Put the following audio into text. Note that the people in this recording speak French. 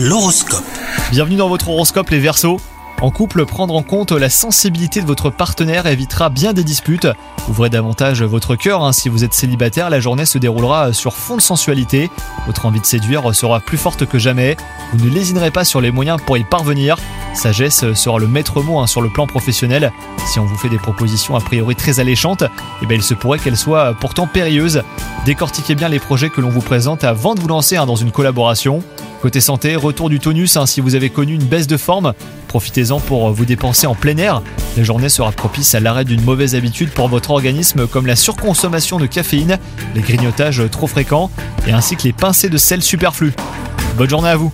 L'horoscope. Bienvenue dans votre horoscope les Verseaux. En couple, prendre en compte la sensibilité de votre partenaire évitera bien des disputes. Ouvrez davantage votre cœur, hein. si vous êtes célibataire, la journée se déroulera sur fond de sensualité. Votre envie de séduire sera plus forte que jamais. Vous ne lésinerez pas sur les moyens pour y parvenir. Sagesse sera le maître mot hein, sur le plan professionnel. Si on vous fait des propositions a priori très alléchantes, eh bien il se pourrait qu'elles soient pourtant périlleuses. Décortiquez bien les projets que l'on vous présente avant de vous lancer hein, dans une collaboration. Côté santé, retour du tonus hein, si vous avez connu une baisse de forme. Profitez-en pour vous dépenser en plein air. La journée sera propice à l'arrêt d'une mauvaise habitude pour votre organisme comme la surconsommation de caféine, les grignotages trop fréquents et ainsi que les pincées de sel superflus. Bonne journée à vous